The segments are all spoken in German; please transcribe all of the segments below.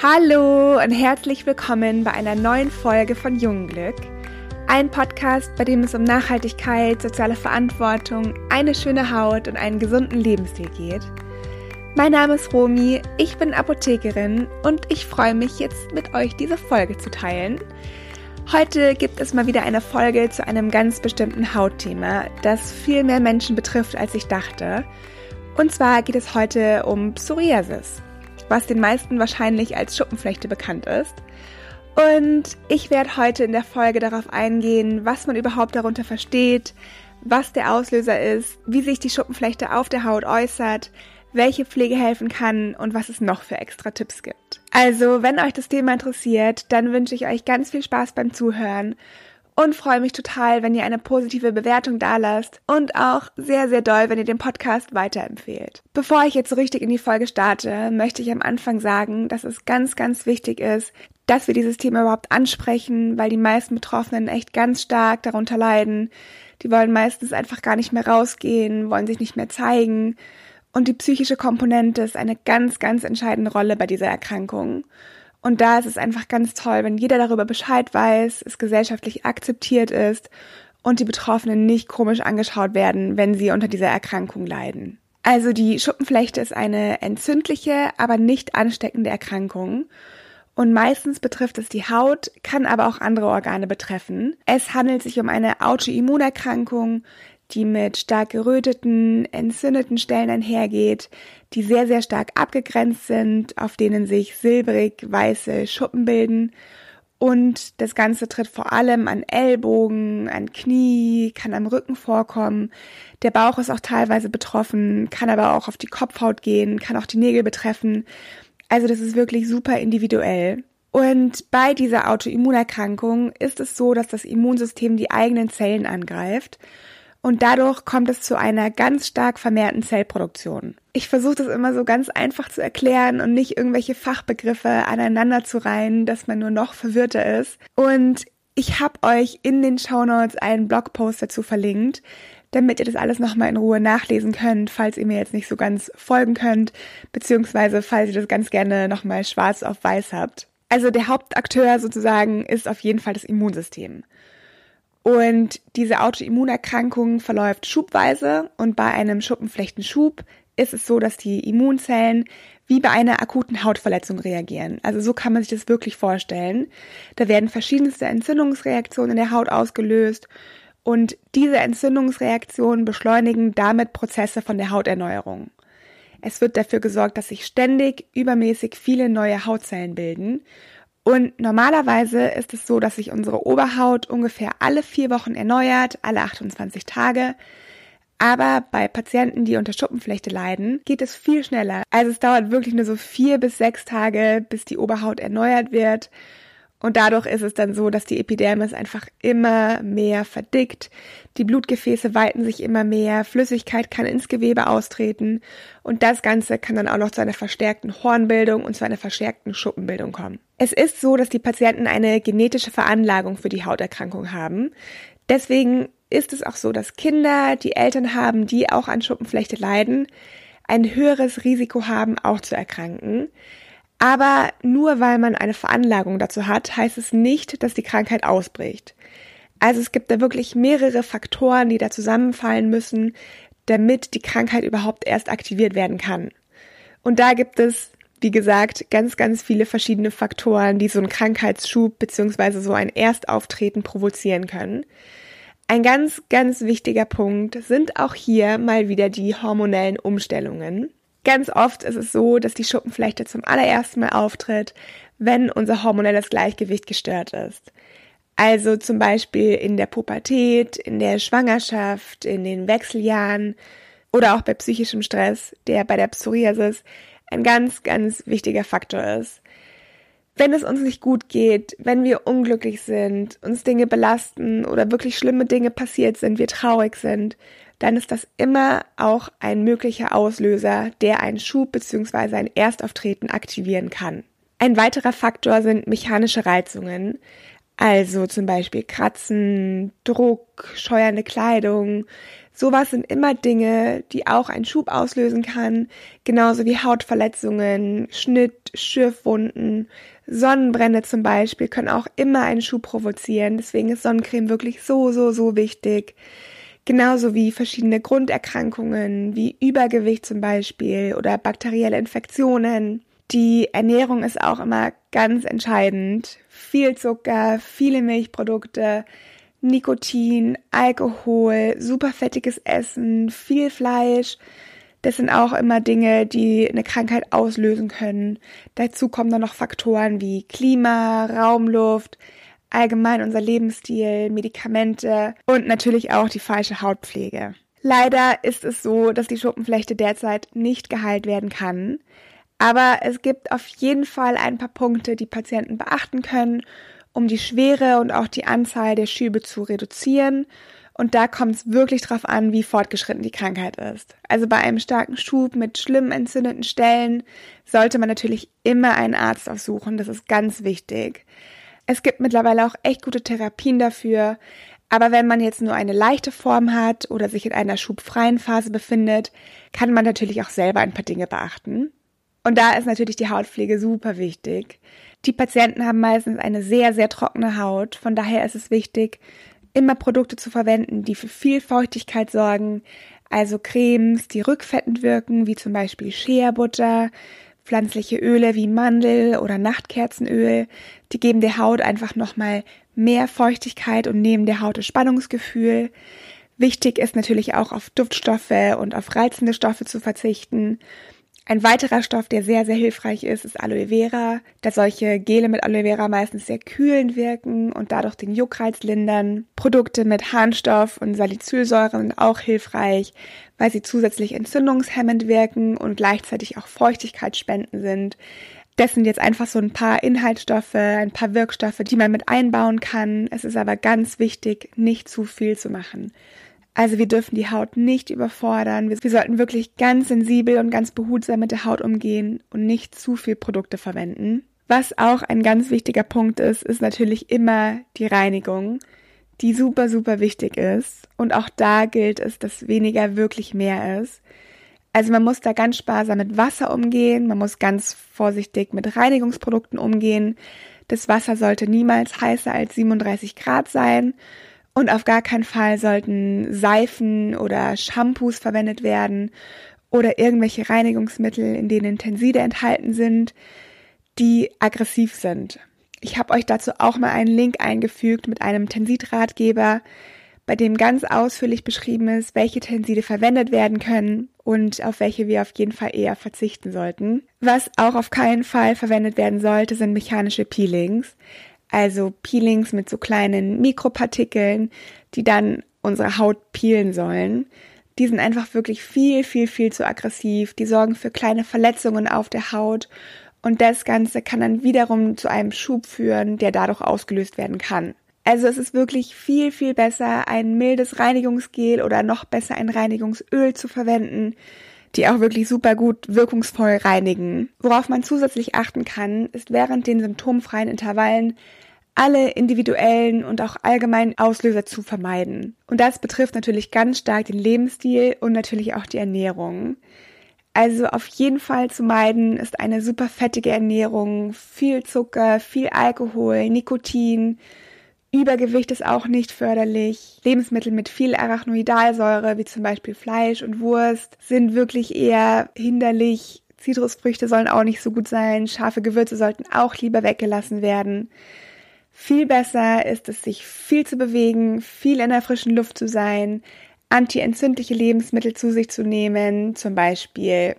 Hallo und herzlich willkommen bei einer neuen Folge von Jungglück. Ein Podcast, bei dem es um Nachhaltigkeit, soziale Verantwortung, eine schöne Haut und einen gesunden Lebensstil geht. Mein Name ist Romi, ich bin Apothekerin und ich freue mich jetzt mit euch diese Folge zu teilen. Heute gibt es mal wieder eine Folge zu einem ganz bestimmten Hautthema, das viel mehr Menschen betrifft, als ich dachte. Und zwar geht es heute um Psoriasis, was den meisten wahrscheinlich als Schuppenflechte bekannt ist. Und ich werde heute in der Folge darauf eingehen, was man überhaupt darunter versteht, was der Auslöser ist, wie sich die Schuppenflechte auf der Haut äußert, welche Pflege helfen kann und was es noch für extra Tipps gibt. Also, wenn euch das Thema interessiert, dann wünsche ich euch ganz viel Spaß beim Zuhören und freue mich total, wenn ihr eine positive Bewertung dalasst und auch sehr, sehr doll, wenn ihr den Podcast weiterempfehlt. Bevor ich jetzt so richtig in die Folge starte, möchte ich am Anfang sagen, dass es ganz, ganz wichtig ist, dass wir dieses Thema überhaupt ansprechen, weil die meisten Betroffenen echt ganz stark darunter leiden. Die wollen meistens einfach gar nicht mehr rausgehen, wollen sich nicht mehr zeigen. Und die psychische Komponente ist eine ganz, ganz entscheidende Rolle bei dieser Erkrankung. Und da ist es einfach ganz toll, wenn jeder darüber Bescheid weiß, es gesellschaftlich akzeptiert ist und die Betroffenen nicht komisch angeschaut werden, wenn sie unter dieser Erkrankung leiden. Also die Schuppenflechte ist eine entzündliche, aber nicht ansteckende Erkrankung. Und meistens betrifft es die Haut, kann aber auch andere Organe betreffen. Es handelt sich um eine Autoimmunerkrankung, die mit stark geröteten, entzündeten Stellen einhergeht, die sehr, sehr stark abgegrenzt sind, auf denen sich silbrig weiße Schuppen bilden. Und das Ganze tritt vor allem an Ellbogen, an Knie, kann am Rücken vorkommen. Der Bauch ist auch teilweise betroffen, kann aber auch auf die Kopfhaut gehen, kann auch die Nägel betreffen. Also das ist wirklich super individuell. Und bei dieser Autoimmunerkrankung ist es so, dass das Immunsystem die eigenen Zellen angreift und dadurch kommt es zu einer ganz stark vermehrten Zellproduktion. Ich versuche das immer so ganz einfach zu erklären und nicht irgendwelche Fachbegriffe aneinander zu reihen, dass man nur noch verwirrter ist. Und ich habe euch in den Show Notes einen Blogpost dazu verlinkt, damit ihr das alles nochmal in Ruhe nachlesen könnt, falls ihr mir jetzt nicht so ganz folgen könnt, beziehungsweise falls ihr das ganz gerne nochmal schwarz auf weiß habt. Also der Hauptakteur sozusagen ist auf jeden Fall das Immunsystem. Und diese Autoimmunerkrankung verläuft schubweise und bei einem Schuppenflechtenschub ist es so, dass die Immunzellen wie bei einer akuten Hautverletzung reagieren. Also so kann man sich das wirklich vorstellen. Da werden verschiedenste Entzündungsreaktionen in der Haut ausgelöst und diese Entzündungsreaktionen beschleunigen damit Prozesse von der Hauterneuerung. Es wird dafür gesorgt, dass sich ständig übermäßig viele neue Hautzellen bilden und normalerweise ist es so, dass sich unsere Oberhaut ungefähr alle vier Wochen erneuert, alle 28 Tage. Aber bei Patienten, die unter Schuppenflechte leiden, geht es viel schneller. Also es dauert wirklich nur so vier bis sechs Tage, bis die Oberhaut erneuert wird. Und dadurch ist es dann so, dass die Epidermis einfach immer mehr verdickt, die Blutgefäße weiten sich immer mehr, Flüssigkeit kann ins Gewebe austreten und das Ganze kann dann auch noch zu einer verstärkten Hornbildung und zu einer verstärkten Schuppenbildung kommen. Es ist so, dass die Patienten eine genetische Veranlagung für die Hauterkrankung haben. Deswegen ist es auch so, dass Kinder, die Eltern haben, die auch an Schuppenflechte leiden, ein höheres Risiko haben, auch zu erkranken. Aber nur weil man eine Veranlagung dazu hat, heißt es nicht, dass die Krankheit ausbricht. Also es gibt da wirklich mehrere Faktoren, die da zusammenfallen müssen, damit die Krankheit überhaupt erst aktiviert werden kann. Und da gibt es, wie gesagt, ganz, ganz viele verschiedene Faktoren, die so einen Krankheitsschub beziehungsweise so ein Erstauftreten provozieren können. Ein ganz, ganz wichtiger Punkt sind auch hier mal wieder die hormonellen Umstellungen. Ganz oft ist es so, dass die Schuppenflechte zum allerersten Mal auftritt, wenn unser hormonelles Gleichgewicht gestört ist. Also zum Beispiel in der Pubertät, in der Schwangerschaft, in den Wechseljahren oder auch bei psychischem Stress, der bei der Psoriasis ein ganz, ganz wichtiger Faktor ist. Wenn es uns nicht gut geht, wenn wir unglücklich sind, uns Dinge belasten oder wirklich schlimme Dinge passiert sind, wir traurig sind, dann ist das immer auch ein möglicher Auslöser, der einen Schub bzw. ein Erstauftreten aktivieren kann. Ein weiterer Faktor sind mechanische Reizungen, also zum Beispiel Kratzen, Druck, scheuernde Kleidung, Sowas sind immer Dinge, die auch einen Schub auslösen kann, genauso wie Hautverletzungen, Schnitt, Schürfwunden, Sonnenbrände zum Beispiel können auch immer einen Schub provozieren. Deswegen ist Sonnencreme wirklich so, so, so wichtig. Genauso wie verschiedene Grunderkrankungen, wie Übergewicht zum Beispiel oder bakterielle Infektionen. Die Ernährung ist auch immer ganz entscheidend. Viel Zucker, viele Milchprodukte, Nikotin, Alkohol, superfettiges Essen, viel Fleisch. Das sind auch immer Dinge, die eine Krankheit auslösen können. Dazu kommen dann noch Faktoren wie Klima, Raumluft, allgemein unser Lebensstil, Medikamente und natürlich auch die falsche Hautpflege. Leider ist es so, dass die Schuppenflechte derzeit nicht geheilt werden kann. Aber es gibt auf jeden Fall ein paar Punkte, die Patienten beachten können um die Schwere und auch die Anzahl der Schübe zu reduzieren. Und da kommt es wirklich drauf an, wie fortgeschritten die Krankheit ist. Also bei einem starken Schub mit schlimm entzündeten Stellen sollte man natürlich immer einen Arzt aufsuchen. Das ist ganz wichtig. Es gibt mittlerweile auch echt gute Therapien dafür. Aber wenn man jetzt nur eine leichte Form hat oder sich in einer schubfreien Phase befindet, kann man natürlich auch selber ein paar Dinge beachten. Und da ist natürlich die Hautpflege super wichtig. Die Patienten haben meistens eine sehr, sehr trockene Haut. Von daher ist es wichtig, immer Produkte zu verwenden, die für viel Feuchtigkeit sorgen. Also Cremes, die rückfettend wirken, wie zum Beispiel Shea-Butter, pflanzliche Öle wie Mandel oder Nachtkerzenöl. Die geben der Haut einfach nochmal mehr Feuchtigkeit und nehmen der Haut das Spannungsgefühl. Wichtig ist natürlich auch auf Duftstoffe und auf reizende Stoffe zu verzichten. Ein weiterer Stoff, der sehr, sehr hilfreich ist, ist Aloe Vera, da solche Gele mit Aloe Vera meistens sehr kühlend wirken und dadurch den Juckreiz lindern. Produkte mit Harnstoff und Salicylsäure sind auch hilfreich, weil sie zusätzlich entzündungshemmend wirken und gleichzeitig auch Feuchtigkeitsspenden sind. Das sind jetzt einfach so ein paar Inhaltsstoffe, ein paar Wirkstoffe, die man mit einbauen kann. Es ist aber ganz wichtig, nicht zu viel zu machen. Also wir dürfen die Haut nicht überfordern. Wir, sollten wirklich ganz sensibel und ganz behutsam mit der Haut umgehen und nicht zu viel Produkte verwenden. Was auch ein ganz wichtiger Punkt ist, ist natürlich immer die Reinigung, die super, super wichtig ist. Und auch da gilt es, dass weniger wirklich mehr ist. Also man muss da ganz sparsam mit Wasser umgehen, man muss ganz vorsichtig mit Reinigungsprodukten umgehen. Das Wasser sollte niemals heißer als 37 Grad sein und auf gar keinen Fall sollten Seifen oder Shampoos verwendet werden oder irgendwelche Reinigungsmittel, in denen Tenside enthalten sind, die aggressiv sind. Ich habe euch dazu auch mal einen Link eingefügt mit einem Tensidratgeber, bei dem ganz ausführlich beschrieben ist, welche Tenside verwendet werden können und auf welche wir auf jeden Fall eher verzichten sollten. Was auch auf keinen Fall verwendet werden sollte, sind mechanische Peelings also Peelings mit so kleinen Mikropartikeln, die dann unsere Haut peelen sollen. Die sind einfach wirklich viel, viel, viel zu aggressiv. Die sorgen für kleine Verletzungen auf der Haut und das Ganze kann dann wiederum zu einem Schub führen, der dadurch ausgelöst werden kann. Also es ist wirklich viel, viel besser, ein mildes Reinigungsgel oder noch besser ein Reinigungsöl zu verwenden, die auch wirklich super gut wirkungsvoll reinigen. Worauf man zusätzlich achten kann, ist während den symptomfreien Intervallen alle individuellen und auch allgemeinen Auslöser zu vermeiden. Und das betrifft natürlich ganz stark den Lebensstil und natürlich auch die Ernährung. Also auf jeden Fall zu meiden ist eine super fettige Ernährung, viel Zucker, viel Alkohol, Nikotin, Übergewicht ist auch nicht förderlich. Lebensmittel mit viel Arachnoidalsäure, wie zum Beispiel Fleisch und Wurst, sind wirklich eher hinderlich. Zitrusfrüchte sollen auch nicht so gut sein. Scharfe Gewürze sollten auch lieber weggelassen werden. Viel besser ist es, sich viel zu bewegen, viel in der frischen Luft zu sein, antientzündliche Lebensmittel zu sich zu nehmen, zum Beispiel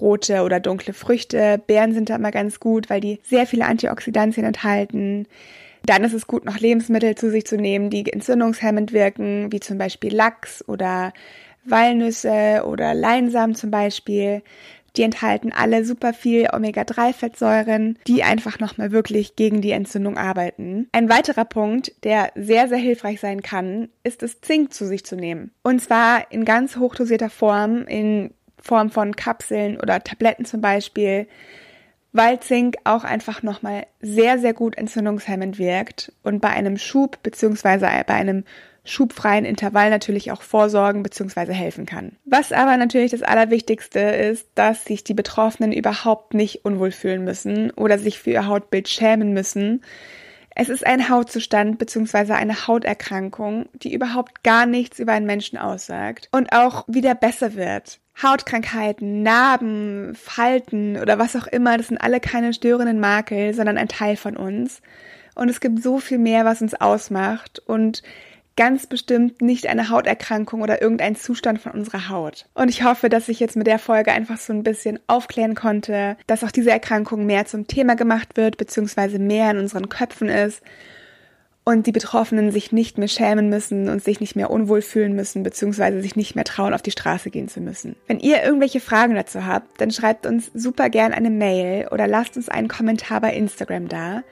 rote oder dunkle Früchte. Beeren sind da immer ganz gut, weil die sehr viele Antioxidantien enthalten. Dann ist es gut, noch Lebensmittel zu sich zu nehmen, die entzündungshemmend wirken, wie zum Beispiel Lachs oder Walnüsse oder Leinsamen zum Beispiel. Die enthalten alle super viel Omega-3-Fettsäuren, die einfach nochmal wirklich gegen die Entzündung arbeiten. Ein weiterer Punkt, der sehr, sehr hilfreich sein kann, ist es Zink zu sich zu nehmen. Und zwar in ganz hochdosierter Form, in Form von Kapseln oder Tabletten zum Beispiel weil Zink auch einfach nochmal sehr, sehr gut entzündungshemmend wirkt und bei einem Schub beziehungsweise bei einem schubfreien Intervall natürlich auch vorsorgen bzw. helfen kann. Was aber natürlich das Allerwichtigste ist, dass sich die Betroffenen überhaupt nicht unwohl fühlen müssen oder sich für ihr Hautbild schämen müssen. Es ist ein Hautzustand bzw. eine Hauterkrankung, die überhaupt gar nichts über einen Menschen aussagt und auch wieder besser wird. Hautkrankheiten, Narben, Falten oder was auch immer, das sind alle keine störenden Makel, sondern ein Teil von uns. Und es gibt so viel mehr, was uns ausmacht. Und ganz bestimmt nicht eine Hauterkrankung oder irgendein Zustand von unserer Haut. Und ich hoffe, dass ich jetzt mit der Folge einfach so ein bisschen aufklären konnte, dass auch diese Erkrankung mehr zum Thema gemacht wird, beziehungsweise mehr in unseren Köpfen ist und die Betroffenen sich nicht mehr schämen müssen und sich nicht mehr unwohl fühlen müssen, beziehungsweise sich nicht mehr trauen, auf die Straße gehen zu müssen. Wenn ihr irgendwelche Fragen dazu habt, dann schreibt uns super gern eine Mail oder lasst uns einen Kommentar bei Instagram da.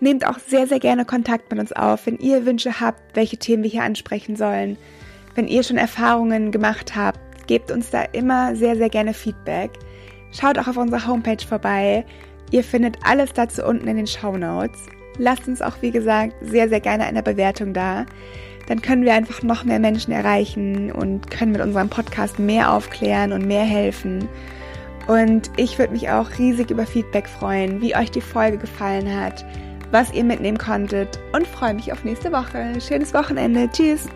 Nehmt auch sehr, sehr gerne Kontakt mit uns auf, wenn ihr Wünsche habt, welche Themen wir hier ansprechen sollen. Wenn ihr schon Erfahrungen gemacht habt, gebt uns da immer sehr, sehr gerne Feedback. Schaut auch auf unserer Homepage vorbei. Ihr findet alles dazu unten in den Show Notes. Lasst uns auch, wie gesagt, sehr, sehr gerne eine Bewertung da. Dann können wir einfach noch mehr Menschen erreichen und können mit unserem Podcast mehr aufklären und mehr helfen. Und ich würde mich auch riesig über Feedback freuen, wie euch die Folge gefallen hat was ihr mitnehmen konntet und freue mich auf nächste Woche. Schönes Wochenende. Tschüss.